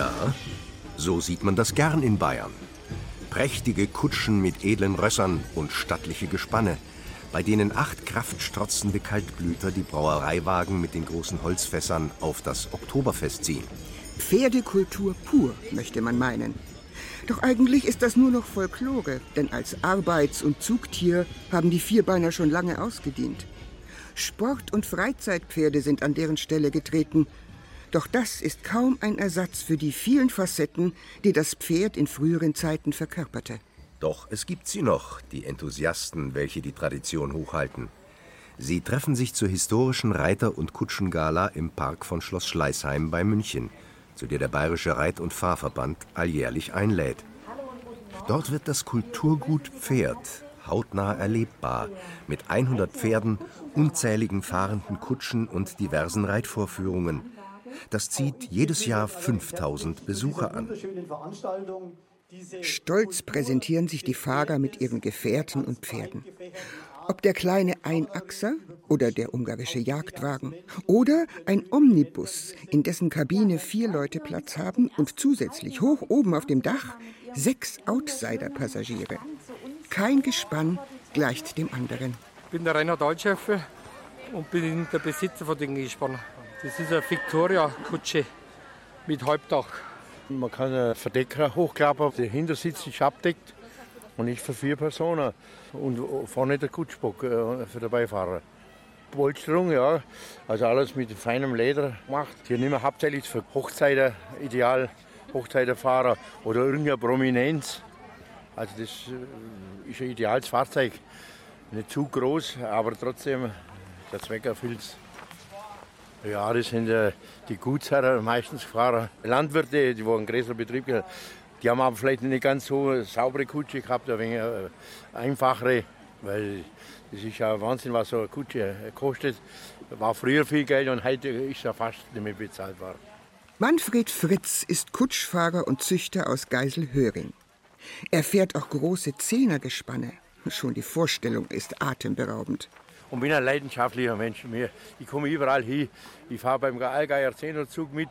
Ja, so sieht man das gern in Bayern. Prächtige Kutschen mit edlen Rössern und stattliche Gespanne, bei denen acht kraftstrotzende Kaltblüter die Brauereiwagen mit den großen Holzfässern auf das Oktoberfest ziehen. Pferdekultur pur, möchte man meinen. Doch eigentlich ist das nur noch Folklore, denn als Arbeits- und Zugtier haben die Vierbeiner schon lange ausgedient. Sport- und Freizeitpferde sind an deren Stelle getreten. Doch das ist kaum ein Ersatz für die vielen Facetten, die das Pferd in früheren Zeiten verkörperte. Doch es gibt sie noch, die Enthusiasten, welche die Tradition hochhalten. Sie treffen sich zur historischen Reiter- und Kutschengala im Park von Schloss Schleißheim bei München, zu der der Bayerische Reit- und Fahrverband alljährlich einlädt. Dort wird das Kulturgut Pferd hautnah erlebbar, mit 100 Pferden, unzähligen fahrenden Kutschen und diversen Reitvorführungen. Das zieht jedes Jahr 5000 Besucher an. Stolz präsentieren sich die Fahrer mit ihren Gefährten und Pferden. Ob der kleine Einachser oder der ungarische Jagdwagen oder ein Omnibus, in dessen Kabine vier Leute Platz haben und zusätzlich hoch oben auf dem Dach sechs Outsider-Passagiere. Kein Gespann gleicht dem anderen. Ich bin der Rainer Dahlschäfer und bin der Besitzer von dem Gespann. Das ist eine Victoria-Kutsche mit Halbdach. Man kann einen Verdecker hochklappen, der Hintersitz ist abdeckt und ich für vier Personen. Und vorne der Kutschbock äh, für den Beifahrer. Polsterung, ja, also alles mit feinem Leder gemacht. Hier nehmen wir hauptsächlich für Hochzeiten, ideal Hochzeitenfahrer oder irgendeine Prominenz. Also das äh, ist ein ideales Fahrzeug. Nicht zu groß, aber trotzdem der Zweck erfüllt Ja, das sind äh, die Gutsherren, meistens Fahrer. Landwirte, die einen größeren Betrieb gehabt Die haben aber vielleicht nicht ganz so saubere Kutsche gehabt, ein wenig äh, einfachere, weil das ist ja Wahnsinn, was so eine Kutsche kostet. War früher viel Geld und heute ist ja fast nicht mehr bezahlbar. Manfred Fritz ist Kutschfahrer und Züchter aus Geiselhöring. Er fährt auch große Zehnergespanne. Schon die Vorstellung ist atemberaubend. Und bin ein leidenschaftlicher Mensch. Ich komme überall hin. Ich fahre beim Allgeier Zehnerzug mit,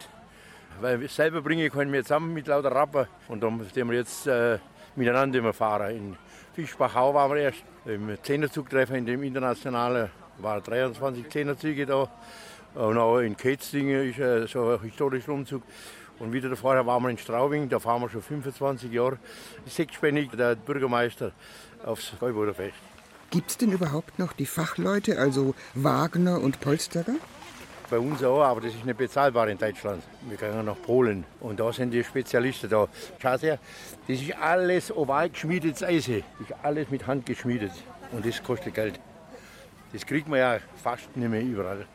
weil selber bringe ich keinen zusammen mit lauter Rapper. Und dann sind wir jetzt äh, miteinander immer fahren. In Fischbachau waren wir erst im Zehnerzugtreffer in dem internationalen, waren 23 Zehnerzüge da. Und auch in Ketzlingen ist äh, so ein historischer Umzug. Und wieder vorher waren wir in Straubing, da fahren wir schon 25 Jahre. Sechsspännig, der Bürgermeister aufs Gäuboderfest. Gibt es denn überhaupt noch die Fachleute, also Wagner und Polsterer? Bei uns auch, aber das ist nicht bezahlbar in Deutschland. Wir gehen nach Polen und da sind die Spezialisten da. Schau her, das ist alles oval geschmiedetes Eisen. Das ist alles mit Hand geschmiedet und das kostet Geld. Das kriegt man ja fast nicht mehr überall.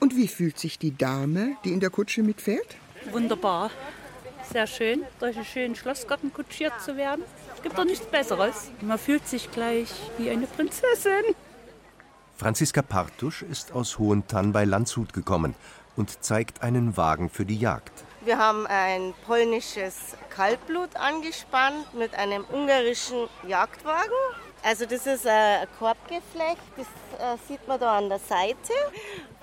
Und wie fühlt sich die Dame, die in der Kutsche mitfährt? Wunderbar. Sehr schön, durch einen schönen Schlossgarten kutschiert zu werden. Es gibt doch nichts Besseres. Man fühlt sich gleich wie eine Prinzessin. Franziska Partusch ist aus Hohentann bei Landshut gekommen und zeigt einen Wagen für die Jagd. Wir haben ein polnisches Kaltblut angespannt mit einem ungarischen Jagdwagen. Also das ist ein Korbgeflecht, das äh, sieht man da an der Seite.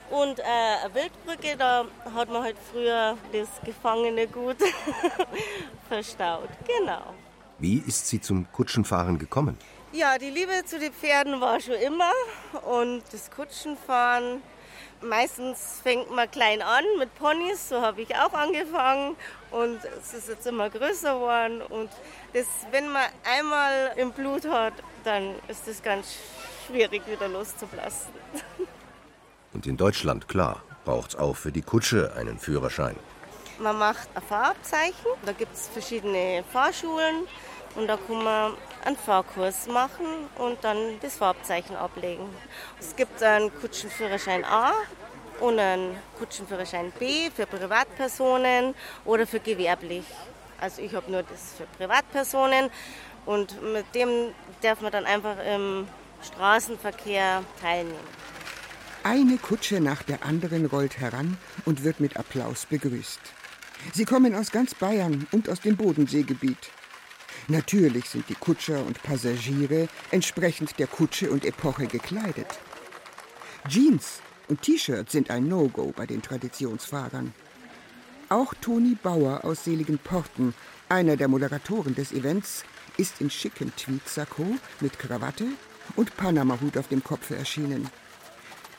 Und äh, eine Wildbrücke, da hat man halt früher das gefangene Gut verstaut. Genau. Wie ist sie zum Kutschenfahren gekommen? Ja, die Liebe zu den Pferden war schon immer. Und das Kutschenfahren, meistens fängt man klein an mit Ponys, so habe ich auch angefangen. Und es ist jetzt immer größer geworden. Und das, wenn man einmal im Blut hat, dann ist es ganz schwierig, wieder loszulassen. Und in Deutschland, klar, braucht es auch für die Kutsche einen Führerschein. Man macht ein Fahrabzeichen, da gibt es verschiedene Fahrschulen und da kann man einen Fahrkurs machen und dann das Fahrabzeichen ablegen. Es gibt einen Kutschenführerschein A und einen Kutschenführerschein B für Privatpersonen oder für gewerblich. Also ich habe nur das für Privatpersonen und mit dem darf man dann einfach im Straßenverkehr teilnehmen. Eine Kutsche nach der anderen rollt heran und wird mit Applaus begrüßt. Sie kommen aus ganz Bayern und aus dem Bodenseegebiet. Natürlich sind die Kutscher und Passagiere entsprechend der Kutsche und Epoche gekleidet. Jeans und T-Shirt sind ein No-Go bei den Traditionsfahrern. Auch Toni Bauer aus Seligen Porten, einer der Moderatoren des Events, ist in schicken Tweedsacko mit Krawatte und Panamahut auf dem Kopfe erschienen.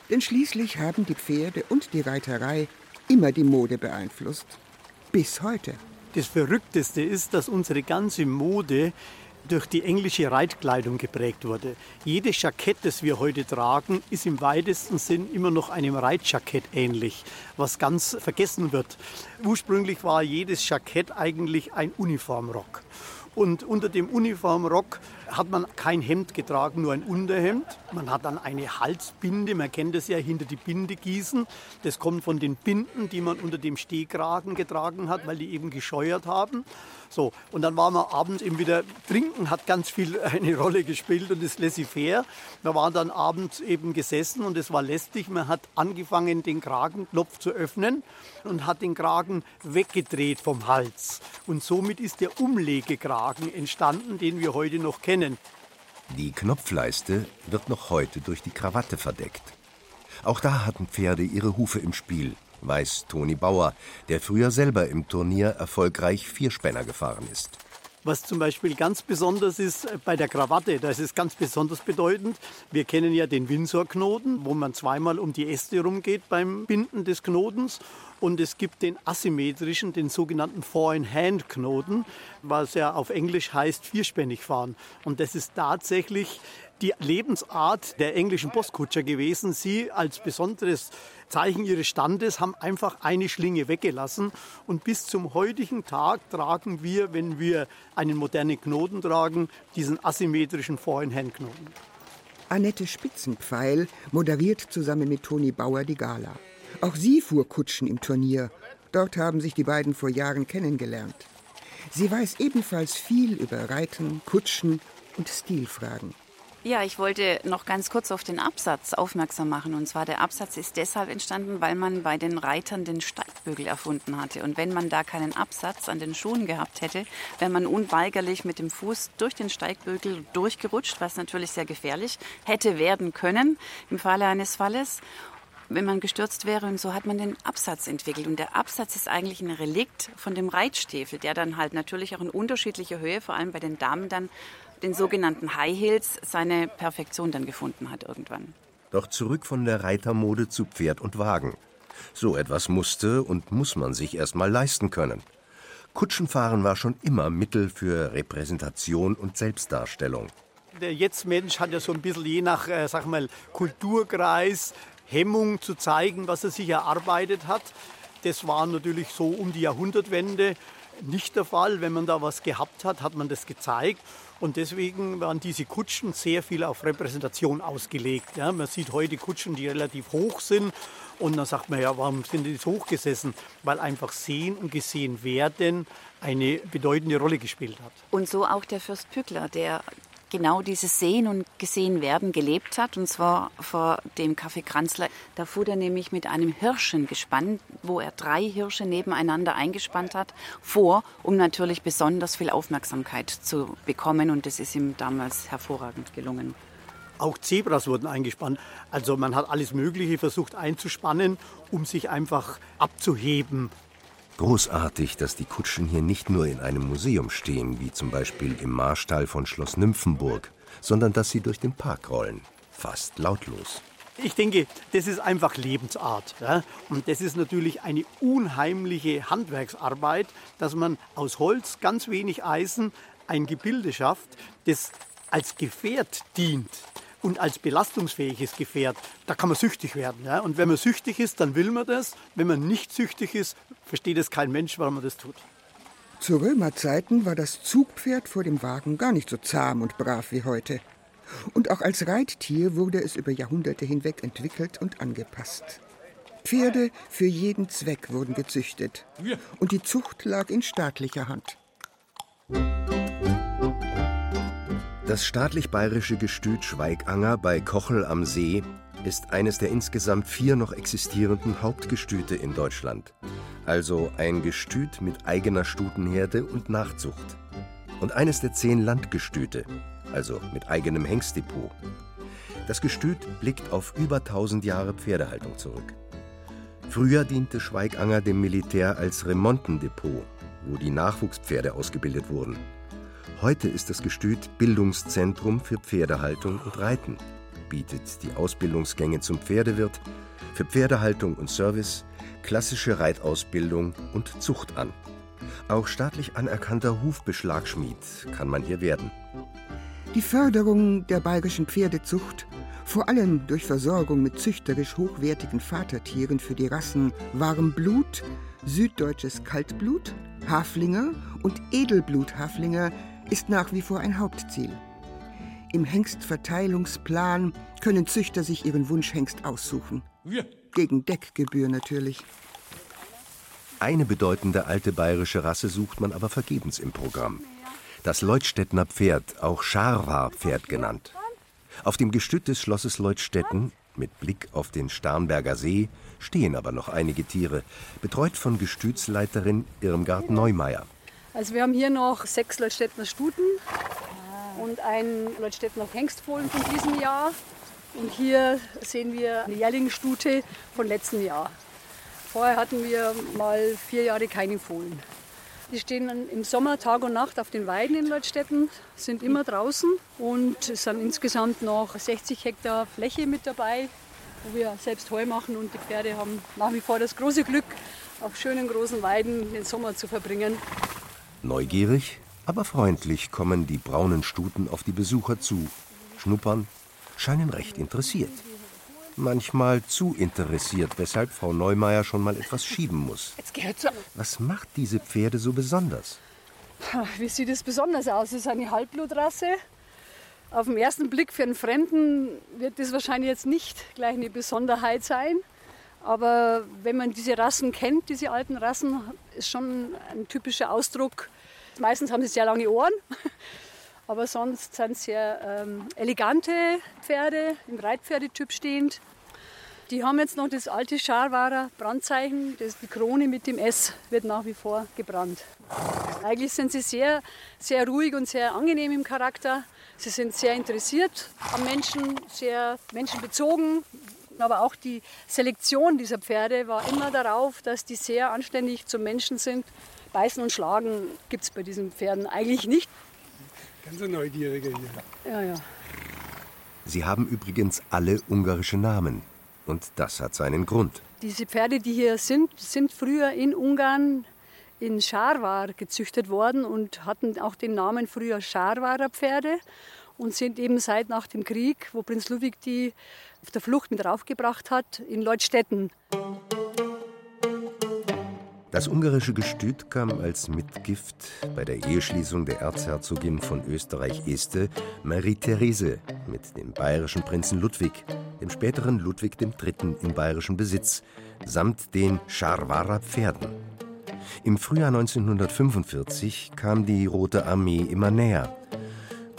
Denn schließlich haben die Pferde und die Reiterei immer die Mode beeinflusst. Bis heute. Das Verrückteste ist, dass unsere ganze Mode durch die englische Reitkleidung geprägt wurde. Jedes Jackett, das wir heute tragen, ist im weitesten Sinn immer noch einem Reitjackett ähnlich, was ganz vergessen wird. Ursprünglich war jedes Jackett eigentlich ein Uniformrock. Und unter dem Uniformrock hat man kein Hemd getragen, nur ein Unterhemd. Man hat dann eine Halsbinde, man kennt das ja, hinter die Binde gießen. Das kommt von den Binden, die man unter dem Stehkragen getragen hat, weil die eben gescheuert haben. So, und dann waren wir abends eben wieder trinken, hat ganz viel eine Rolle gespielt und das laissez-faire. Wir waren dann abends eben gesessen und es war lästig. Man hat angefangen, den Kragenknopf zu öffnen und hat den Kragen weggedreht vom Hals. Und somit ist der Umlegekragen entstanden, den wir heute noch kennen. Die Knopfleiste wird noch heute durch die Krawatte verdeckt. Auch da hatten Pferde ihre Hufe im Spiel weiß Toni Bauer, der früher selber im Turnier erfolgreich Vierspänner gefahren ist. Was zum Beispiel ganz besonders ist äh, bei der Krawatte, das ist ganz besonders bedeutend. Wir kennen ja den Windsor-Knoten, wo man zweimal um die Äste rumgeht beim Binden des Knotens. Und es gibt den asymmetrischen, den sogenannten Four-in-Hand-Knoten, was ja auf Englisch heißt vierspännig fahren. Und das ist tatsächlich die Lebensart der englischen Postkutscher gewesen. Sie als besonderes Zeichen ihres Standes haben einfach eine Schlinge weggelassen. Und bis zum heutigen Tag tragen wir, wenn wir einen modernen Knoten tragen, diesen asymmetrischen Four-in-Hand-Knoten. Annette Spitzenpfeil moderiert zusammen mit Toni Bauer die Gala. Auch sie fuhr Kutschen im Turnier. Dort haben sich die beiden vor Jahren kennengelernt. Sie weiß ebenfalls viel über Reiten, Kutschen und Stilfragen. Ja, ich wollte noch ganz kurz auf den Absatz aufmerksam machen. Und zwar der Absatz ist deshalb entstanden, weil man bei den Reitern den Steigbügel erfunden hatte. Und wenn man da keinen Absatz an den Schuhen gehabt hätte, wäre man unweigerlich mit dem Fuß durch den Steigbügel durchgerutscht, was natürlich sehr gefährlich hätte werden können im Falle eines Falles wenn man gestürzt wäre. Und so hat man den Absatz entwickelt. Und der Absatz ist eigentlich ein Relikt von dem Reitstiefel, der dann halt natürlich auch in unterschiedlicher Höhe, vor allem bei den Damen, dann den sogenannten High Heels seine Perfektion dann gefunden hat irgendwann. Doch zurück von der Reitermode zu Pferd und Wagen. So etwas musste und muss man sich erst mal leisten können. Kutschenfahren war schon immer Mittel für Repräsentation und Selbstdarstellung. Der Jetzt-Mensch hat ja so ein bisschen je nach, äh, sag mal, Kulturkreis Hemmung zu zeigen, was er sich erarbeitet hat. Das war natürlich so um die Jahrhundertwende nicht der Fall. Wenn man da was gehabt hat, hat man das gezeigt. Und deswegen waren diese Kutschen sehr viel auf Repräsentation ausgelegt. Ja, man sieht heute Kutschen, die relativ hoch sind. Und dann sagt man ja, warum sind die so hochgesessen? Weil einfach sehen und gesehen werden eine bedeutende Rolle gespielt hat. Und so auch der Fürst Pückler, der genau dieses Sehen und Gesehen werden gelebt hat. Und zwar vor dem Café Kranzler. Da fuhr er nämlich mit einem Hirschengespann, wo er drei Hirsche nebeneinander eingespannt hat, vor, um natürlich besonders viel Aufmerksamkeit zu bekommen. Und das ist ihm damals hervorragend gelungen. Auch Zebras wurden eingespannt. Also man hat alles Mögliche versucht einzuspannen, um sich einfach abzuheben Großartig, dass die Kutschen hier nicht nur in einem Museum stehen, wie zum Beispiel im Marstall von Schloss Nymphenburg, sondern dass sie durch den Park rollen. Fast lautlos. Ich denke, das ist einfach Lebensart. Ja? Und das ist natürlich eine unheimliche Handwerksarbeit, dass man aus Holz, ganz wenig Eisen, ein Gebilde schafft, das als Gefährt dient und als belastungsfähiges Gefährt, da kann man süchtig werden. Ja? Und wenn man süchtig ist, dann will man das. Wenn man nicht süchtig ist, versteht es kein Mensch, warum man das tut. Zu Römerzeiten war das Zugpferd vor dem Wagen gar nicht so zahm und brav wie heute. Und auch als Reittier wurde es über Jahrhunderte hinweg entwickelt und angepasst. Pferde für jeden Zweck wurden gezüchtet. Und die Zucht lag in staatlicher Hand. Das staatlich-bayerische Gestüt Schweiganger bei Kochel am See ist eines der insgesamt vier noch existierenden Hauptgestüte in Deutschland. Also ein Gestüt mit eigener Stutenherde und Nachzucht. Und eines der zehn Landgestüte, also mit eigenem Hengstdepot. Das Gestüt blickt auf über 1000 Jahre Pferdehaltung zurück. Früher diente Schweiganger dem Militär als Remontendepot, wo die Nachwuchspferde ausgebildet wurden. Heute ist das Gestüt Bildungszentrum für Pferdehaltung und Reiten, bietet die Ausbildungsgänge zum Pferdewirt, für Pferdehaltung und Service, klassische Reitausbildung und Zucht an. Auch staatlich anerkannter Hufbeschlagschmied kann man hier werden. Die Förderung der bayerischen Pferdezucht, vor allem durch Versorgung mit züchterisch hochwertigen Vatertieren für die Rassen Warmblut, Süddeutsches Kaltblut, Haflinger und Edelblut-Haflinger, ist nach wie vor ein Hauptziel. Im Hengstverteilungsplan können Züchter sich ihren Wunschhengst aussuchen. Gegen Deckgebühr natürlich. Eine bedeutende alte bayerische Rasse sucht man aber vergebens im Programm. Das Leutstädtner Pferd, auch Scharwar-Pferd genannt. Auf dem Gestüt des Schlosses Leutstetten, mit Blick auf den Starnberger See, stehen aber noch einige Tiere, betreut von Gestütsleiterin Irmgard Neumeier. Also wir haben hier noch sechs Leutstädtner Stuten und einen Leutstädtner Hengstfohlen von diesem Jahr. Und hier sehen wir eine Jährlingsstute von letztem Jahr. Vorher hatten wir mal vier Jahre keine Fohlen. Die stehen im Sommer Tag und Nacht auf den Weiden in Leutstetten, sind immer draußen und es sind insgesamt noch 60 Hektar Fläche mit dabei, wo wir selbst Heu machen und die Pferde haben nach wie vor das große Glück, auf schönen großen Weiden den Sommer zu verbringen. Neugierig, aber freundlich kommen die braunen Stuten auf die Besucher zu, schnuppern, scheinen recht interessiert. Manchmal zu interessiert, weshalb Frau Neumeier schon mal etwas schieben muss. Was macht diese Pferde so besonders? Wie sieht es besonders aus? Es ist eine Halbblutrasse. Auf den ersten Blick für einen Fremden wird das wahrscheinlich jetzt nicht gleich eine Besonderheit sein. Aber wenn man diese Rassen kennt, diese alten Rassen, ist schon ein typischer Ausdruck. Meistens haben sie sehr lange Ohren, aber sonst sind sehr ähm, elegante Pferde, im Reitpferdetyp stehend. Die haben jetzt noch das alte Scharwarer Brandzeichen, das, die Krone mit dem S wird nach wie vor gebrannt. Eigentlich sind sie sehr, sehr ruhig und sehr angenehm im Charakter. Sie sind sehr interessiert am Menschen, sehr menschenbezogen, aber auch die Selektion dieser Pferde war immer darauf, dass die sehr anständig zum Menschen sind. Beißen und Schlagen gibt es bei diesen Pferden eigentlich nicht. Ganz neugierige hier. Ja, ja. Sie haben übrigens alle ungarische Namen. Und das hat seinen Grund. Diese Pferde, die hier sind, sind früher in Ungarn in Scharwar gezüchtet worden und hatten auch den Namen früher Scharwarer Pferde und sind eben seit nach dem Krieg, wo Prinz Ludwig die auf der Flucht mit raufgebracht hat, in Leutstetten. Das ungarische Gestüt kam als Mitgift bei der Eheschließung der Erzherzogin von Österreich-Este, Marie-Therese, mit dem bayerischen Prinzen Ludwig, dem späteren Ludwig III. in bayerischen Besitz, samt den Scharwarer Pferden. Im Frühjahr 1945 kam die Rote Armee immer näher.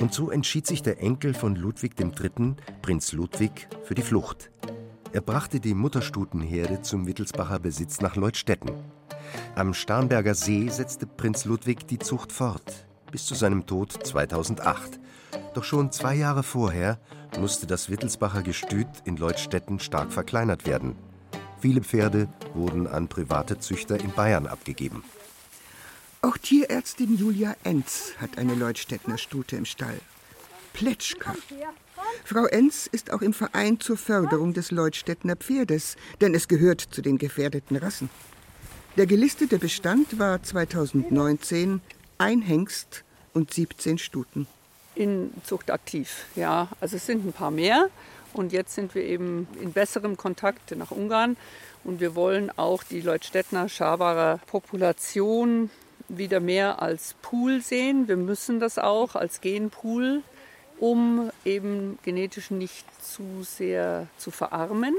Und so entschied sich der Enkel von Ludwig III., Prinz Ludwig, für die Flucht. Er brachte die Mutterstutenherde zum Wittelsbacher Besitz nach Leutstetten. Am Starnberger See setzte Prinz Ludwig die Zucht fort, bis zu seinem Tod 2008. Doch schon zwei Jahre vorher musste das Wittelsbacher Gestüt in Leutstetten stark verkleinert werden. Viele Pferde wurden an private Züchter in Bayern abgegeben. Auch Tierärztin Julia Enz hat eine Leutstädtner Stute im Stall. Pletschka. Frau Enz ist auch im Verein zur Förderung des Leutstädtner Pferdes, denn es gehört zu den gefährdeten Rassen. Der gelistete Bestand war 2019 ein Hengst und 17 Stuten. In Zucht aktiv, ja. Also es sind ein paar mehr. Und jetzt sind wir eben in besserem Kontakt nach Ungarn. Und wir wollen auch die Leutstädtner Schabarer Population wieder mehr als Pool sehen. Wir müssen das auch als Genpool, um eben genetisch nicht zu sehr zu verarmen.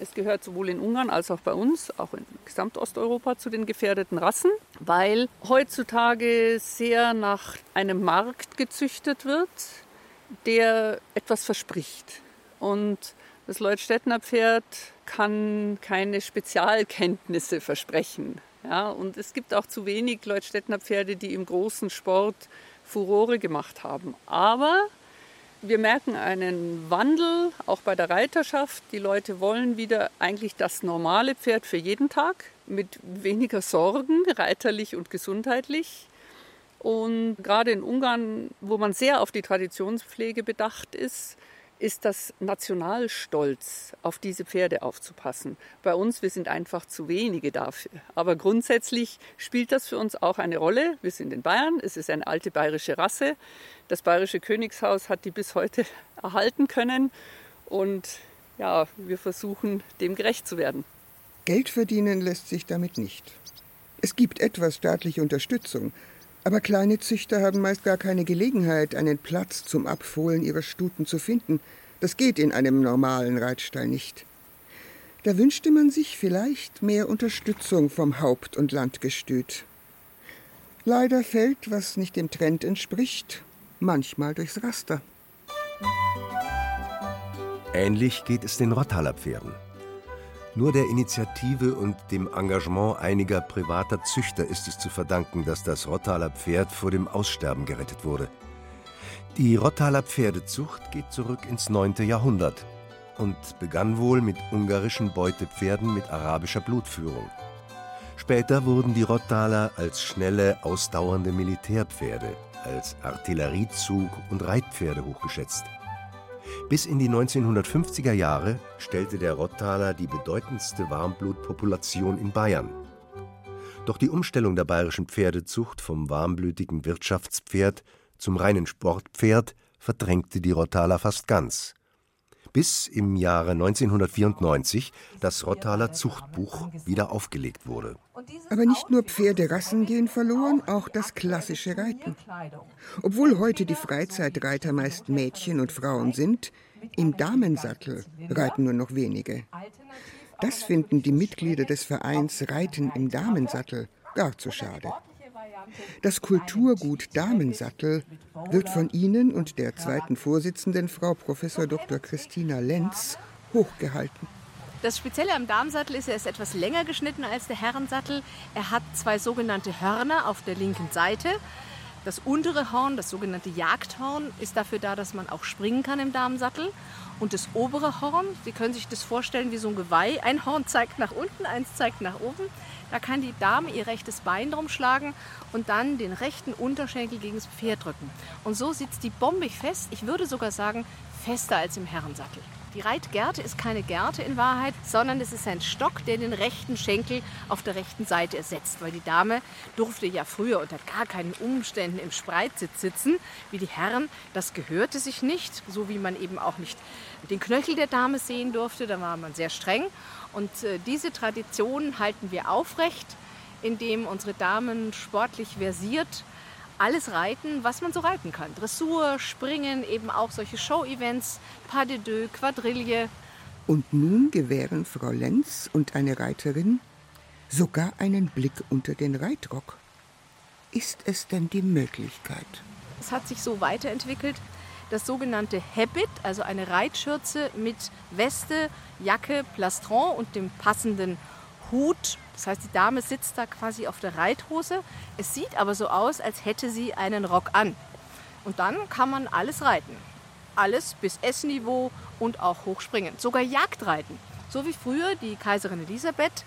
Es gehört sowohl in Ungarn als auch bei uns, auch in Gesamtosteuropa, zu den gefährdeten Rassen, weil heutzutage sehr nach einem Markt gezüchtet wird, der etwas verspricht. Und das Leutstädtner Pferd kann keine Spezialkenntnisse versprechen. Ja, und es gibt auch zu wenig Leutstädtner Pferde, die im großen Sport Furore gemacht haben. Aber Wir merken einen Wandel auch bei der Reiterschaft. Die Leute wollen wieder eigentlich das normale Pferd für jeden Tag mit weniger Sorgen, reiterlich und gesundheitlich. Und gerade in Ungarn, wo man sehr auf die Traditionspflege bedacht ist, ist das Nationalstolz, auf diese Pferde aufzupassen. Bei uns, wir sind einfach zu wenige dafür. Aber grundsätzlich spielt das für uns auch eine Rolle. Wir sind in Bayern, es ist eine alte bayerische Rasse. Das bayerische Königshaus hat die bis heute erhalten können. Und ja, wir versuchen, dem gerecht zu werden. Geld verdienen lässt sich damit nicht. Es gibt etwas staatliche Unterstützung, aber kleine Züchter haben meist gar keine Gelegenheit, einen Platz zum Abfohlen ihrer Stuten zu finden. Das geht in einem normalen Reitstall nicht. Da wünschte man sich vielleicht mehr Unterstützung vom Haupt- und Landgestüt. Leider fällt, was nicht dem Trend entspricht, manchmal durchs Raster. Ähnlich geht es den Rottaler Pferden. Nur der Initiative und dem Engagement einiger privater Züchter ist es zu verdanken, dass das Rottaler Pferd vor dem Aussterben gerettet wurde. Die Rottaler Pferdezucht geht zurück ins 9. Jahrhundert und begann wohl mit ungarischen Beutepferden mit arabischer Blutführung. Später wurden die Rottaler als schnelle, ausdauernde Militärpferde, als Artilleriezug und Reitpferde hochgeschätzt. Bis in die 1950er Jahre stellte der Rottaler die bedeutendste Warmblutpopulation in Bayern. Doch die Umstellung der bayerischen Pferdezucht vom warmblütigen Wirtschaftspferd zum reinen Sportpferd verdrängte die Rottaler fast ganz bis im Jahre 1994 das Rottaler Zuchtbuch wieder aufgelegt wurde. Aber nicht nur Pferderassen gehen verloren, auch das klassische Reiten. Obwohl heute die Freizeitreiter meist Mädchen und Frauen sind, im Damensattel reiten nur noch wenige. Das finden die Mitglieder des Vereins Reiten im Damensattel gar zu schade. Das Kulturgut Damensattel wird von Ihnen und der zweiten Vorsitzenden, Frau Prof. Dr. Christina Lenz, hochgehalten. Das Spezielle am Damensattel ist, er ist etwas länger geschnitten als der Herrensattel. Er hat zwei sogenannte Hörner auf der linken Seite. Das untere Horn, das sogenannte Jagdhorn, ist dafür da, dass man auch springen kann im Damensattel. Und das obere Horn, Sie können sich das vorstellen wie so ein Geweih. Ein Horn zeigt nach unten, eins zeigt nach oben. Da kann die Dame ihr rechtes Bein drum schlagen und dann den rechten Unterschenkel gegen das Pferd drücken. Und so sitzt die bombig fest. Ich würde sogar sagen, fester als im Herrensattel. Die Reitgerte ist keine Gerte in Wahrheit, sondern es ist ein Stock, der den rechten Schenkel auf der rechten Seite ersetzt. Weil die Dame durfte ja früher unter gar keinen Umständen im Spreitsitz sitzen, wie die Herren. Das gehörte sich nicht, so wie man eben auch nicht den Knöchel der Dame sehen durfte. Da war man sehr streng. Und äh, diese Tradition halten wir aufrecht, indem unsere Damen sportlich versiert alles reiten, was man so reiten kann. Dressur, Springen, eben auch solche Show-Events, Pas de deux, Quadrille. Und nun gewähren Frau Lenz und eine Reiterin sogar einen Blick unter den Reitrock. Ist es denn die Möglichkeit? Es hat sich so weiterentwickelt, das sogenannte Habit, also eine Reitschürze mit Weste, Jacke, Plastron und dem passenden Hut. Das heißt, die Dame sitzt da quasi auf der Reithose. Es sieht aber so aus, als hätte sie einen Rock an. Und dann kann man alles reiten. Alles bis S-Niveau und auch hochspringen. Sogar Jagdreiten. So wie früher die Kaiserin Elisabeth,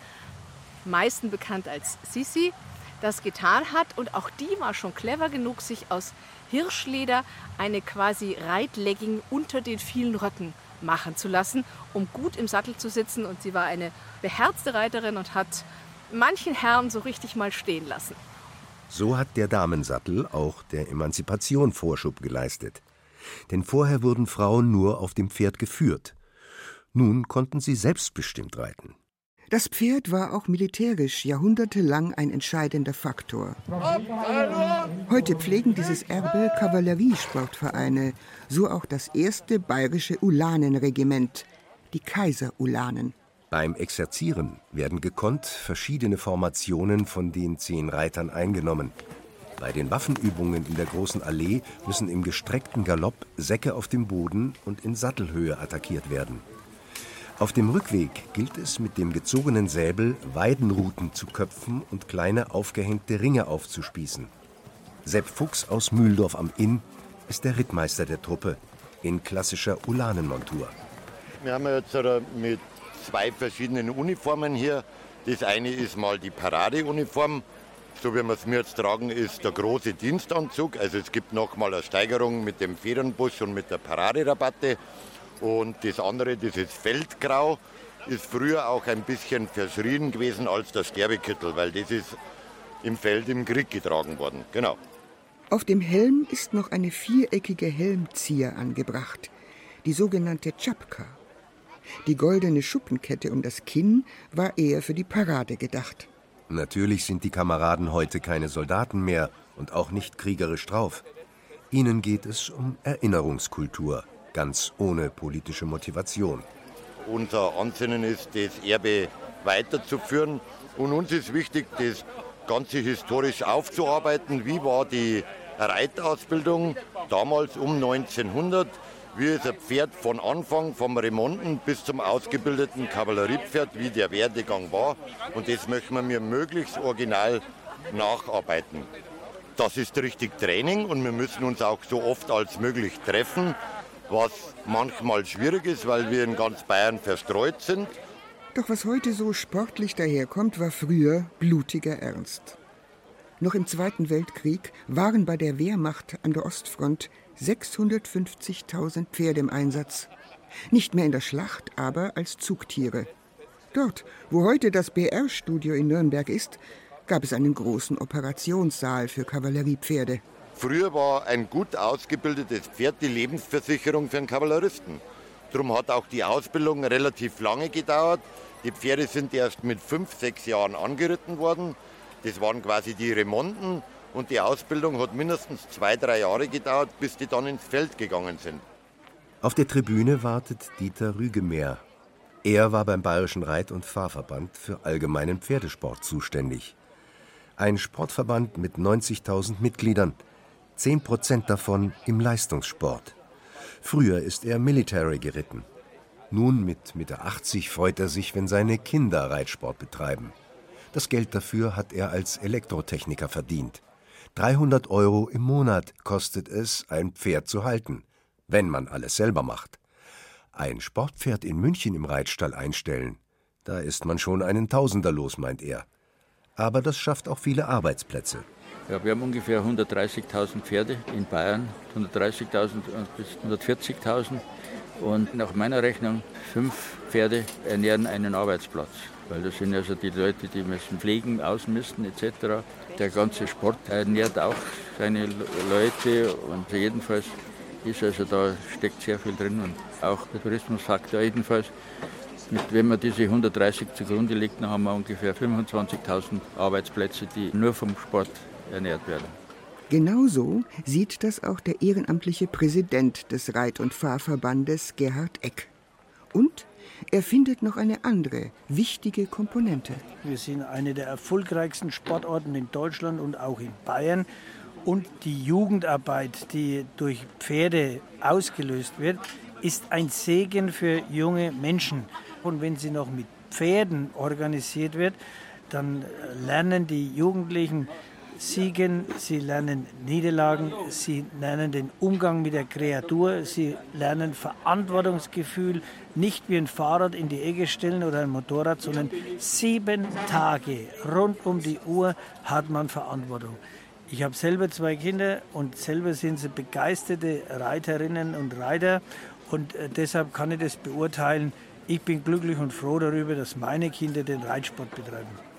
meisten bekannt als Sisi, das getan hat. Und auch die war schon clever genug, sich aus Hirschleder eine quasi Reitlegging unter den vielen Röcken machen zu lassen, um gut im Sattel zu sitzen. Und sie war eine beherzte Reiterin und hat manchen Herrn so richtig mal stehen lassen. So hat der Damensattel auch der Emanzipation Vorschub geleistet. Denn vorher wurden Frauen nur auf dem Pferd geführt. Nun konnten sie selbstbestimmt reiten. Das Pferd war auch militärisch jahrhundertelang ein entscheidender Faktor. Heute pflegen dieses Erbe Kavalleriesportvereine, so auch das erste bayerische Ulanenregiment, die Kaiser-Ulanen. Beim Exerzieren werden gekonnt verschiedene Formationen von den zehn Reitern eingenommen. Bei den Waffenübungen in der großen Allee müssen im gestreckten Galopp Säcke auf dem Boden und in Sattelhöhe attackiert werden. Auf dem Rückweg gilt es, mit dem gezogenen Säbel Weidenruten zu köpfen und kleine aufgehängte Ringe aufzuspießen. Sepp Fuchs aus Mühldorf am Inn ist der Rittmeister der Truppe. in klassischer Ulanenmontur. Wir haben jetzt mit zwei verschiedenen Uniformen hier. Das eine ist mal die Paradeuniform. So wie wir es mir jetzt tragen, ist der große Dienstanzug. Also es gibt nochmal eine Steigerung mit dem Federnbusch und mit der Paraderabatte. Und das andere, dieses Feldgrau, ist früher auch ein bisschen verschrien gewesen als der Sterbekittel, weil das ist im Feld im Krieg getragen worden. Genau. Auf dem Helm ist noch eine viereckige Helmzieher angebracht, die sogenannte Tschapka. Die goldene Schuppenkette um das Kinn war eher für die Parade gedacht. Natürlich sind die Kameraden heute keine Soldaten mehr und auch nicht kriegerisch drauf. Ihnen geht es um Erinnerungskultur, ganz ohne politische Motivation. Unser Ansinnen ist, das Erbe weiterzuführen. Und uns ist wichtig, das Ganze historisch aufzuarbeiten. Wie war die Reitausbildung damals um 1900? Wie ist ein Pferd von Anfang, vom Remonten bis zum ausgebildeten Kavalleriepferd, wie der Werdegang war. Und das möchten wir mir möglichst original nacharbeiten. Das ist richtig Training und wir müssen uns auch so oft als möglich treffen was manchmal schwierig ist, weil wir in ganz Bayern verstreut sind. Doch was heute so sportlich daherkommt, war früher blutiger Ernst. Noch im Zweiten Weltkrieg waren bei der Wehrmacht an der Ostfront 650.000 Pferde im Einsatz. Nicht mehr in der Schlacht, aber als Zugtiere. Dort, wo heute das BR-Studio in Nürnberg ist, gab es einen großen Operationssaal für Kavalleriepferde. Früher war ein gut ausgebildetes Pferd die Lebensversicherung für einen Kavalleristen. Darum hat auch die Ausbildung relativ lange gedauert. Die Pferde sind erst mit fünf, sechs Jahren angeritten worden. Das waren quasi die Remonten und die Ausbildung hat mindestens zwei, drei Jahre gedauert, bis die dann ins Feld gegangen sind. Auf der Tribüne wartet Dieter Rügemeer. Er war beim Bayerischen Reit- und Fahrverband für allgemeinen Pferdesport zuständig. Ein Sportverband mit 90.000 Mitgliedern – 10 Prozent davon im Leistungssport. Früher ist er Military geritten. Nun mit Mitte 80 freut er sich, wenn seine Kinder Reitsport betreiben. Das Geld dafür hat er als Elektrotechniker verdient. 300 Euro im Monat kostet es, ein Pferd zu halten, wenn man alles selber macht. Ein Sportpferd in München im Reitstall einstellen, da ist man schon einen Tausender los, meint er. Aber das schafft auch viele Arbeitsplätze. Ja, wir haben ungefähr 130.000 Pferde in Bayern, 130.000 bis 140.000. Und nach meiner Rechnung, fünf Pferde ernähren einen Arbeitsplatz. Weil das sind also die Leute, die müssen pflegen, ausmisten etc. Der ganze Sport ernährt auch seine Leute und jedenfalls ist also da steckt sehr viel drin und auch der Tourismusfaktor jedenfalls. Wenn man diese 130 zugrunde legt, dann haben wir ungefähr 25.000 Arbeitsplätze, die nur vom Sport ernährt werden. Genauso sieht das auch der ehrenamtliche Präsident des Reit- und Fahrverbandes Gerhard Eck. Und er findet noch eine andere wichtige Komponente. Wir sind eine der erfolgreichsten Sportorten in Deutschland und auch in Bayern. Und die Jugendarbeit, die durch Pferde ausgelöst wird, ist ein Segen für junge Menschen. Und wenn sie noch mit Pferden organisiert wird, dann lernen die Jugendlichen Siegen, sie lernen Niederlagen, sie lernen den Umgang mit der Kreatur, sie lernen Verantwortungsgefühl, nicht wie ein Fahrrad in die Ecke stellen oder ein Motorrad, sondern sieben Tage rund um die Uhr hat man Verantwortung. Ich habe selber zwei Kinder und selber sind sie begeisterte Reiterinnen und Reiter und äh, deshalb kann ich das beurteilen. Ich bin glücklich und froh darüber, dass meine Kinder den Reitsport betreiben.